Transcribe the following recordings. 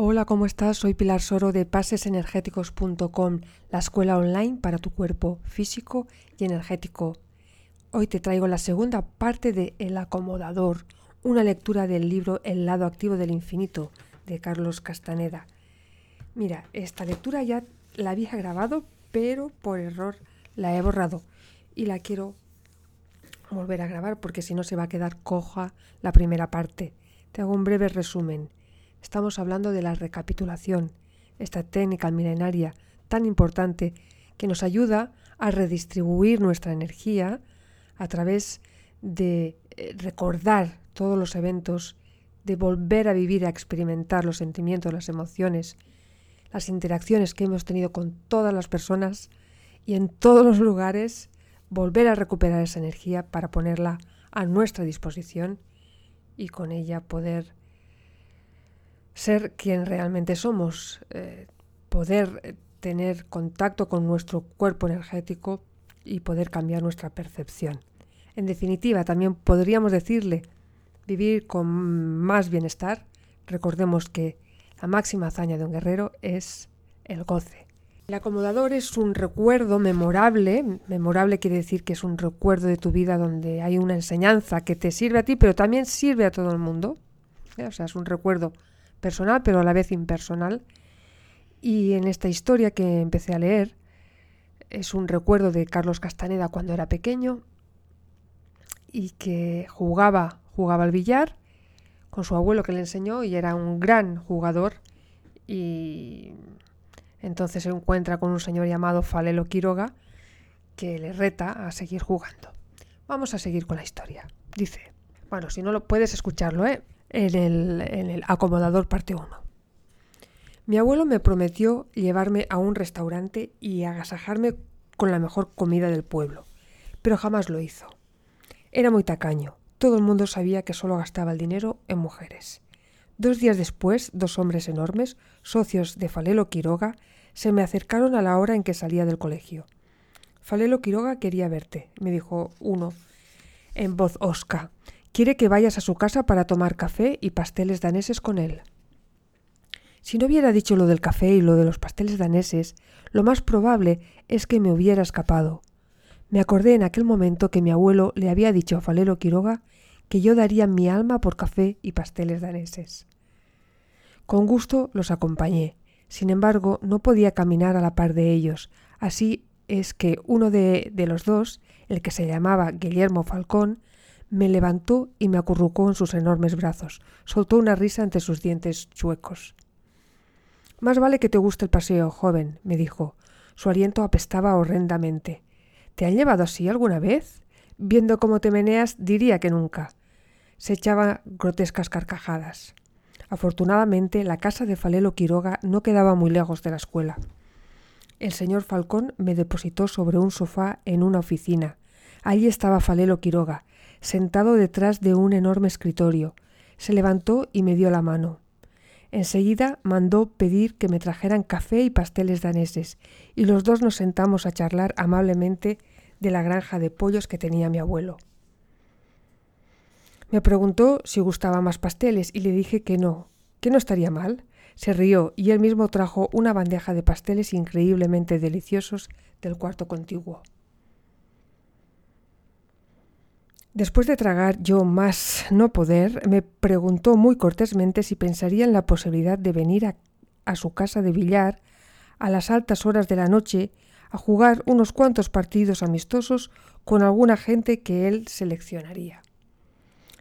Hola, ¿cómo estás? Soy Pilar Soro de pasesenergéticos.com, la escuela online para tu cuerpo físico y energético. Hoy te traigo la segunda parte de El acomodador, una lectura del libro El lado activo del infinito de Carlos Castaneda. Mira, esta lectura ya la había grabado, pero por error la he borrado y la quiero volver a grabar porque si no se va a quedar coja la primera parte. Te hago un breve resumen. Estamos hablando de la recapitulación, esta técnica milenaria tan importante que nos ayuda a redistribuir nuestra energía a través de eh, recordar todos los eventos, de volver a vivir, a experimentar los sentimientos, las emociones, las interacciones que hemos tenido con todas las personas y en todos los lugares, volver a recuperar esa energía para ponerla a nuestra disposición y con ella poder ser quien realmente somos, eh, poder eh, tener contacto con nuestro cuerpo energético y poder cambiar nuestra percepción. En definitiva, también podríamos decirle vivir con más bienestar. Recordemos que la máxima hazaña de un guerrero es el goce. El acomodador es un recuerdo memorable. Memorable quiere decir que es un recuerdo de tu vida donde hay una enseñanza que te sirve a ti, pero también sirve a todo el mundo. O sea, es un recuerdo personal, pero a la vez impersonal. Y en esta historia que empecé a leer, es un recuerdo de Carlos Castaneda cuando era pequeño y que jugaba, jugaba al billar con su abuelo que le enseñó y era un gran jugador y entonces se encuentra con un señor llamado Falelo Quiroga que le reta a seguir jugando. Vamos a seguir con la historia. Dice, bueno, si no lo puedes escucharlo, ¿eh? En el, acomodador parte 1. Mi abuelo me prometió llevarme a un restaurante y agasajarme con la mejor comida del pueblo, pero jamás lo hizo. Era muy tacaño. Todo el mundo sabía que solo gastaba el dinero en mujeres. Dos días después, dos hombres enormes, socios de Falelo Quiroga, se me acercaron a la hora en que salía del colegio. Falelo Quiroga quería verte, me dijo uno en voz osca. Quiere que vayas a su casa para tomar café y pasteles daneses con él. Si no hubiera dicho lo del café y lo de los pasteles daneses, lo más probable es que me hubiera escapado. Me acordé en aquel momento que mi abuelo le había dicho a Falelo Quiroga que yo daría mi alma por café y pasteles daneses. Con gusto los acompañé. Sin embargo, no podía caminar a la par de ellos. Así es que uno de, de los dos, el que se llamaba Guillermo Falcón, me levantó y me acurrucó en sus enormes brazos. Soltó una risa entre sus dientes chuecos. Más vale que te guste el paseo, joven, me dijo. Su aliento apestaba horrendamente. ¿Te han llevado así alguna vez? Viendo cómo te meneas, diría que nunca. Se echaba grotescas carcajadas. Afortunadamente, la casa de Falelo Quiroga no quedaba muy lejos de la escuela. El señor Falcón me depositó sobre un sofá en una oficina. Allí estaba Falelo Quiroga, sentado detrás de un enorme escritorio. Se levantó y me dio la mano. Enseguida mandó pedir que me trajeran café y pasteles daneses, y los dos nos sentamos a charlar amablemente de la granja de pollos que tenía mi abuelo. Me preguntó si gustaba más pasteles y le dije que no, que no estaría mal. Se rió y él mismo trajo una bandeja de pasteles increíblemente deliciosos del cuarto contiguo. Después de tragar yo más no poder, me preguntó muy cortésmente si pensaría en la posibilidad de venir a, su casa de billar a las altas horas de la noche a jugar unos cuantos partidos amistosos con alguna gente que él seleccionaría.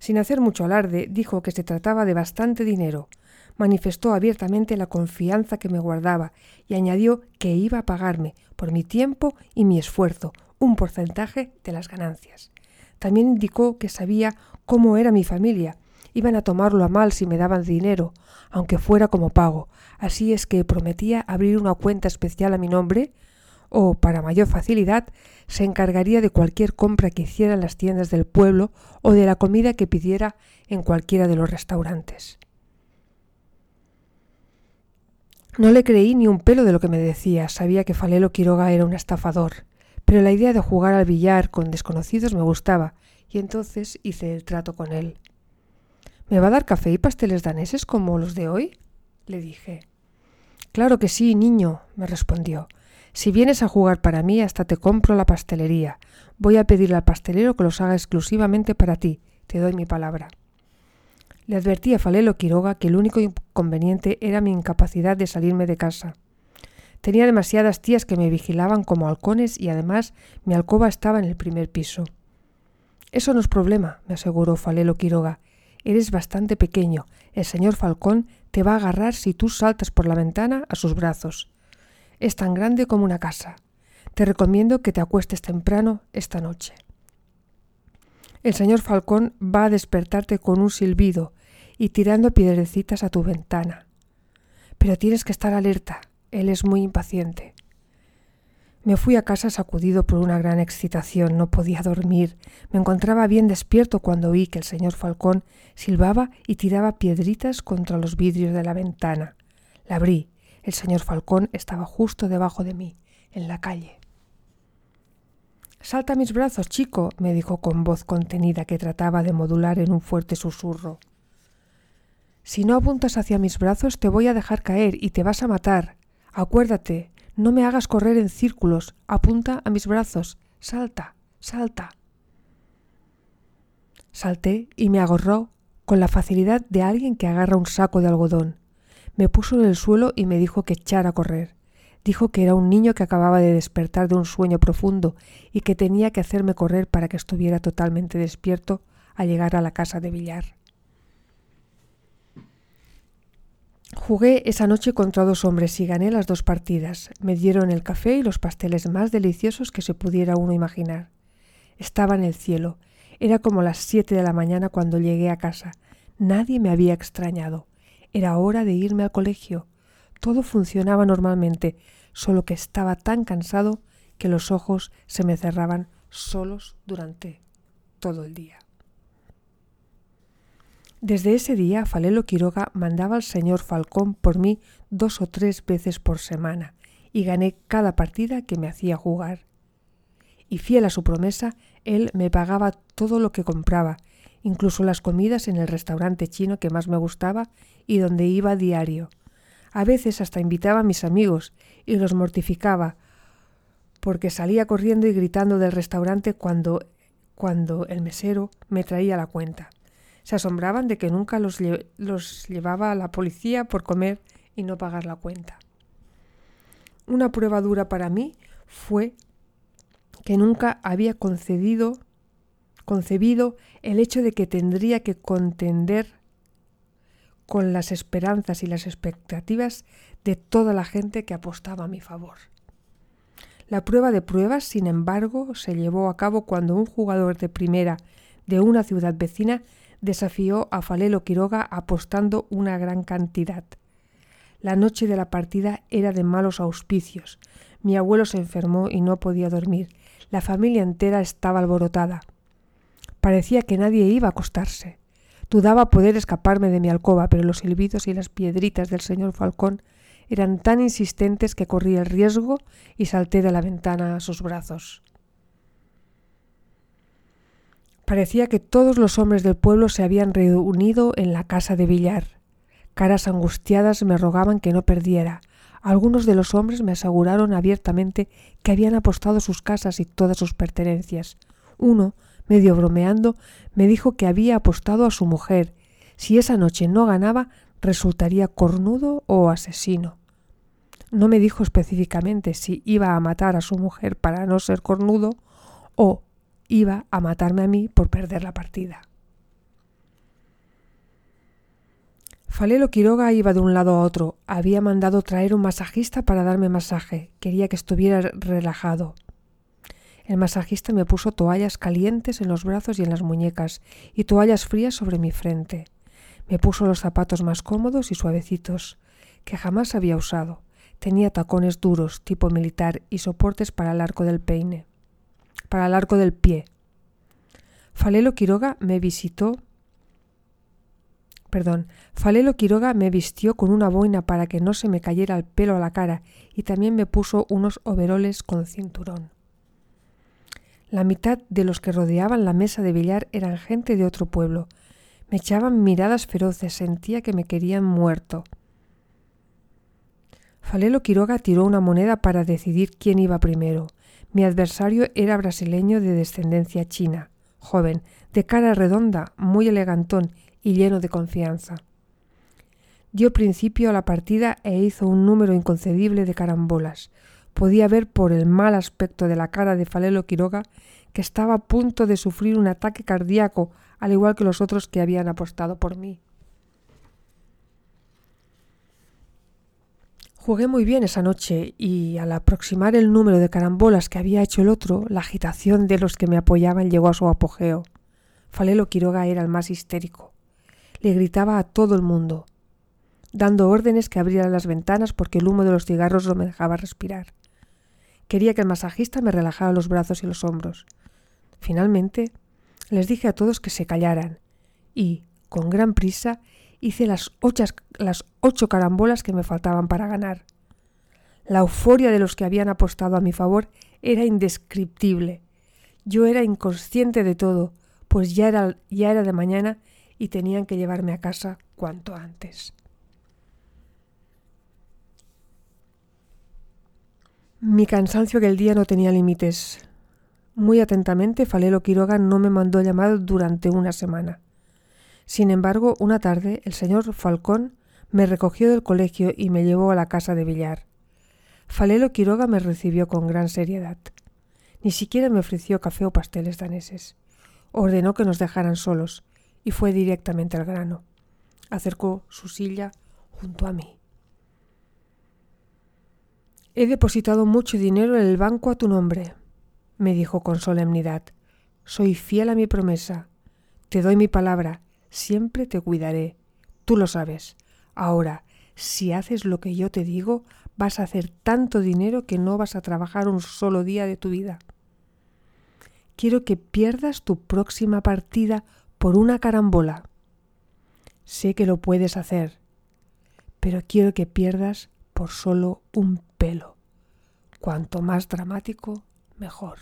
Sin hacer mucho alarde, dijo que se trataba de bastante dinero, manifestó abiertamente la confianza que me guardaba y añadió que iba a pagarme, por mi tiempo y mi esfuerzo, un porcentaje de las ganancias. También indicó que sabía cómo era mi familia. Iban a tomarlo a mal si me daban dinero, aunque fuera como pago. Así es que prometía abrir una cuenta especial a mi nombre, o, para mayor facilidad, se encargaría de cualquier compra que hiciera en las tiendas del pueblo o de la comida que pidiera en cualquiera de los restaurantes. No le creí ni un pelo de lo que me decía. Sabía que Falelo Quiroga era un estafador pero la idea de jugar al billar con desconocidos me gustaba, y entonces hice el trato con él. ¿Me va a dar café y pasteles daneses como los de hoy? le dije. Claro que sí, niño, me respondió. Si vienes a jugar para mí, hasta te compro la pastelería. Voy a pedirle al pastelero que los haga exclusivamente para ti. Te doy mi palabra. Le advertí a Falelo Quiroga que el único inconveniente era mi incapacidad de salirme de casa. Tenía demasiadas tías que me vigilaban como halcones y además mi alcoba estaba en el primer piso. Eso no es problema, me aseguró Falelo Quiroga. Eres bastante pequeño. El señor Falcón te va a agarrar si tú saltas por la ventana a sus brazos. Es tan grande como una casa. Te recomiendo que te acuestes temprano esta noche. El señor Falcón va a despertarte con un silbido y tirando piedrecitas a tu ventana. Pero tienes que estar alerta. Él es muy impaciente. Me fui a casa sacudido por una gran excitación. No podía dormir. Me encontraba bien despierto cuando oí que el señor Falcón silbaba y tiraba piedritas contra los vidrios de la ventana. La abrí. El señor Falcón estaba justo debajo de mí, en la calle. Salta a mis brazos, chico, me dijo con voz contenida que trataba de modular en un fuerte susurro. Si no apuntas hacia mis brazos te voy a dejar caer y te vas a matar. Acuérdate, no me hagas correr en círculos, apunta a mis brazos, salta, salta. Salté y me agarró con la facilidad de alguien que agarra un saco de algodón. Me puso en el suelo y me dijo que echara a correr. Dijo que era un niño que acababa de despertar de un sueño profundo y que tenía que hacerme correr para que estuviera totalmente despierto al llegar a la casa de billar. Jugué esa noche contra dos hombres y gané las dos partidas. Me dieron el café y los pasteles más deliciosos que se pudiera uno imaginar. Estaba en el cielo. Era como las siete de la mañana cuando llegué a casa. Nadie me había extrañado. Era hora de irme al colegio. Todo funcionaba normalmente, solo que estaba tan cansado que los ojos se me cerraban solos durante todo el día. Desde ese día Falelo Quiroga mandaba al señor Falcón por mí dos o tres veces por semana y gané cada partida que me hacía jugar. Y fiel a su promesa, él me pagaba todo lo que compraba, incluso las comidas en el restaurante chino que más me gustaba y donde iba a diario. A veces hasta invitaba a mis amigos y los mortificaba, porque salía corriendo y gritando del restaurante cuando cuando el mesero me traía la cuenta. Se asombraban de que nunca los, los llevaba a la policía por comer y no pagar la cuenta. Una prueba dura para mí fue que nunca había concedido, concebido el hecho de que tendría que contender con las esperanzas y las expectativas de toda la gente que apostaba a mi favor. La prueba de pruebas, sin embargo, se llevó a cabo cuando un jugador de primera de una ciudad vecina desafió a Falelo Quiroga apostando una gran cantidad. La noche de la partida era de malos auspicios. Mi abuelo se enfermó y no podía dormir. La familia entera estaba alborotada. Parecía que nadie iba a acostarse. Dudaba poder escaparme de mi alcoba, pero los silbidos y las piedritas del señor Falcón eran tan insistentes que corrí el riesgo y salté de la ventana a sus brazos. Parecía que todos los hombres del pueblo se habían reunido en la casa de billar. Caras angustiadas me rogaban que no perdiera. Algunos de los hombres me aseguraron abiertamente que habían apostado sus casas y todas sus pertenencias. Uno, medio bromeando, me dijo que había apostado a su mujer. Si esa noche no ganaba, resultaría cornudo o asesino. No me dijo específicamente si iba a matar a su mujer para no ser cornudo o iba a matarme a mí por perder la partida. Falelo Quiroga iba de un lado a otro. Había mandado traer un masajista para darme masaje. Quería que estuviera relajado. El masajista me puso toallas calientes en los brazos y en las muñecas y toallas frías sobre mi frente. Me puso los zapatos más cómodos y suavecitos, que jamás había usado. Tenía tacones duros, tipo militar, y soportes para el arco del peine para el arco del pie. Falelo Quiroga me visitó perdón, Falelo Quiroga me vistió con una boina para que no se me cayera el pelo a la cara y también me puso unos overoles con cinturón. La mitad de los que rodeaban la mesa de billar eran gente de otro pueblo. Me echaban miradas feroces, sentía que me querían muerto. Falelo Quiroga tiró una moneda para decidir quién iba primero. Mi adversario era brasileño de descendencia china, joven, de cara redonda, muy elegantón y lleno de confianza. Dio principio a la partida e hizo un número inconcebible de carambolas. Podía ver por el mal aspecto de la cara de Falelo Quiroga que estaba a punto de sufrir un ataque cardíaco, al igual que los otros que habían apostado por mí. Jugué muy bien esa noche y al aproximar el número de carambolas que había hecho el otro, la agitación de los que me apoyaban llegó a su apogeo. Falelo Quiroga era el más histérico. Le gritaba a todo el mundo, dando órdenes que abrieran las ventanas porque el humo de los cigarros no me dejaba respirar. Quería que el masajista me relajara los brazos y los hombros. Finalmente, les dije a todos que se callaran y, con gran prisa, hice las, las ocho carambolas que me faltaban para ganar. La euforia de los que habían apostado a mi favor era indescriptible. Yo era inconsciente de todo, pues ya era, ya era de mañana y tenían que llevarme a casa cuanto antes. Mi cansancio aquel día no tenía límites. Muy atentamente, Falelo Quiroga no me mandó llamar durante una semana. Sin embargo, una tarde el señor Falcón me recogió del colegio y me llevó a la casa de billar. Falelo Quiroga me recibió con gran seriedad. Ni siquiera me ofreció café o pasteles daneses. Ordenó que nos dejaran solos y fue directamente al grano. Acercó su silla junto a mí. He depositado mucho dinero en el banco a tu nombre, me dijo con solemnidad. Soy fiel a mi promesa. Te doy mi palabra. Siempre te cuidaré. Tú lo sabes. Ahora, si haces lo que yo te digo, vas a hacer tanto dinero que no vas a trabajar un solo día de tu vida. Quiero que pierdas tu próxima partida por una carambola. Sé que lo puedes hacer, pero quiero que pierdas por solo un pelo. Cuanto más dramático, mejor.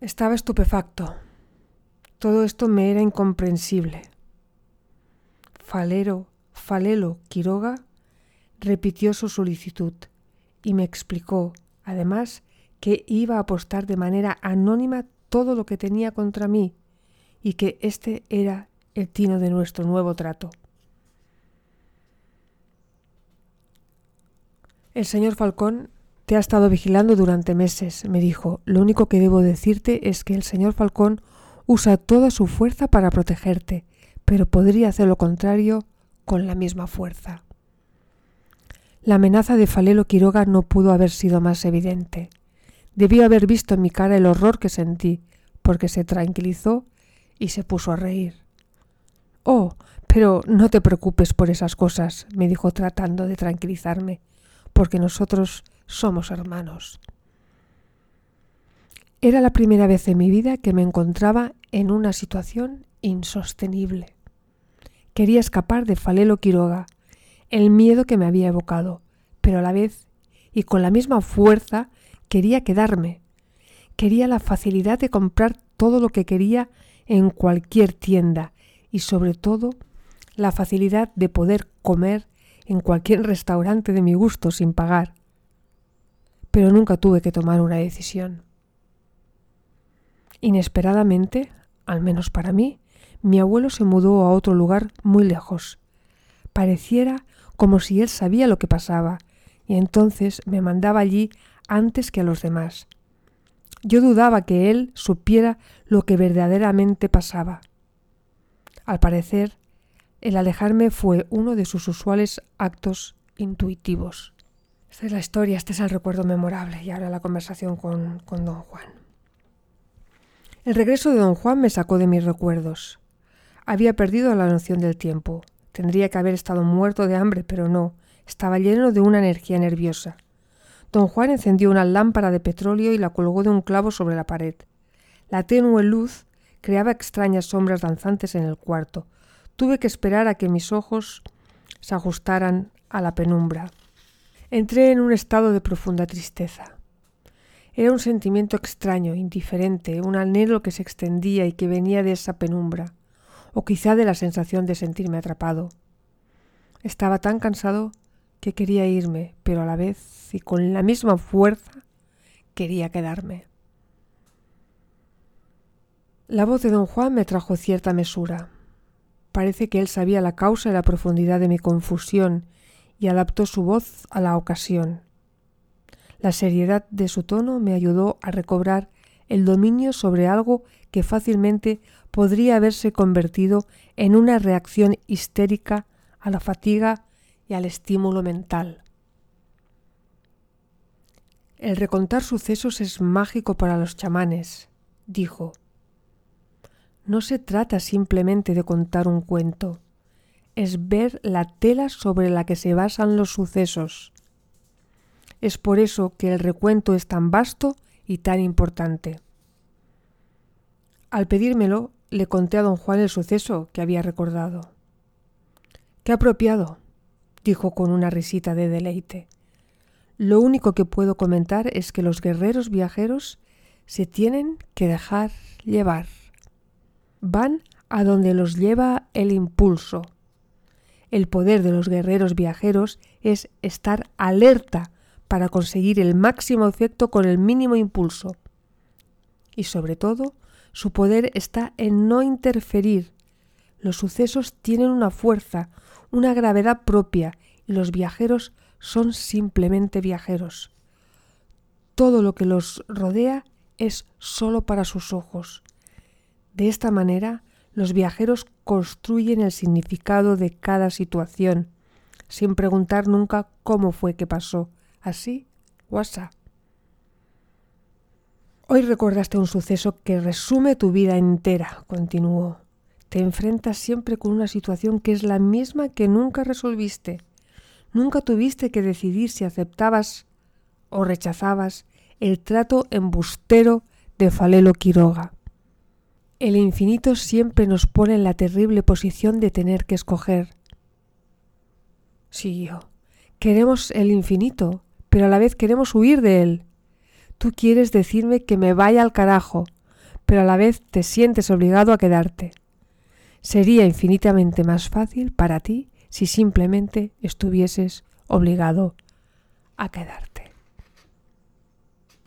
Estaba estupefacto. Todo esto me era incomprensible. Falero, Falelo Quiroga repitió su solicitud y me explicó, además, que iba a apostar de manera anónima todo lo que tenía contra mí y que este era el tino de nuestro nuevo trato. El señor Falcón te ha estado vigilando durante meses, me dijo. Lo único que debo decirte es que el señor Falcón usa toda su fuerza para protegerte, pero podría hacer lo contrario con la misma fuerza. La amenaza de Falelo Quiroga no pudo haber sido más evidente. Debió haber visto en mi cara el horror que sentí, porque se tranquilizó y se puso a reír. Oh, pero no te preocupes por esas cosas, me dijo tratando de tranquilizarme porque nosotros somos hermanos. Era la primera vez en mi vida que me encontraba en una situación insostenible. Quería escapar de Falelo Quiroga, el miedo que me había evocado, pero a la vez y con la misma fuerza quería quedarme. Quería la facilidad de comprar todo lo que quería en cualquier tienda y sobre todo la facilidad de poder comer en cualquier restaurante de mi gusto sin pagar. Pero nunca tuve que tomar una decisión. Inesperadamente, al menos para mí, mi abuelo se mudó a otro lugar muy lejos. Pareciera como si él sabía lo que pasaba, y entonces me mandaba allí antes que a los demás. Yo dudaba que él supiera lo que verdaderamente pasaba. Al parecer, el alejarme fue uno de sus usuales actos intuitivos. Esta es la historia, este es el recuerdo memorable y ahora la conversación con, con don Juan. El regreso de don Juan me sacó de mis recuerdos. Había perdido la noción del tiempo. Tendría que haber estado muerto de hambre, pero no. Estaba lleno de una energía nerviosa. Don Juan encendió una lámpara de petróleo y la colgó de un clavo sobre la pared. La tenue luz creaba extrañas sombras danzantes en el cuarto, Tuve que esperar a que mis ojos se ajustaran a la penumbra. Entré en un estado de profunda tristeza. Era un sentimiento extraño, indiferente, un anhelo que se extendía y que venía de esa penumbra, o quizá de la sensación de sentirme atrapado. Estaba tan cansado que quería irme, pero a la vez y con la misma fuerza quería quedarme. La voz de don Juan me trajo cierta mesura. Parece que él sabía la causa y la profundidad de mi confusión y adaptó su voz a la ocasión. La seriedad de su tono me ayudó a recobrar el dominio sobre algo que fácilmente podría haberse convertido en una reacción histérica a la fatiga y al estímulo mental. El recontar sucesos es mágico para los chamanes, dijo. No se trata simplemente de contar un cuento, es ver la tela sobre la que se basan los sucesos. Es por eso que el recuento es tan vasto y tan importante. Al pedírmelo, le conté a don Juan el suceso que había recordado. Qué apropiado, dijo con una risita de deleite. Lo único que puedo comentar es que los guerreros viajeros se tienen que dejar llevar van a donde los lleva el impulso. El poder de los guerreros viajeros es estar alerta para conseguir el máximo efecto con el mínimo impulso. Y sobre todo, su poder está en no interferir. Los sucesos tienen una fuerza, una gravedad propia, y los viajeros son simplemente viajeros. Todo lo que los rodea es sólo para sus ojos. De esta manera, los viajeros construyen el significado de cada situación, sin preguntar nunca cómo fue que pasó, así asá. Hoy recordaste un suceso que resume tu vida entera, continuó. Te enfrentas siempre con una situación que es la misma que nunca resolviste. Nunca tuviste que decidir si aceptabas o rechazabas el trato embustero de Falelo Quiroga. El infinito siempre nos pone en la terrible posición de tener que escoger. Yo. Queremos el infinito, pero a la vez queremos huir de él. Tú quieres decirme que me vaya al carajo, pero a la vez te sientes obligado a quedarte. Sería infinitamente más fácil para ti si simplemente estuvieses obligado a quedarte.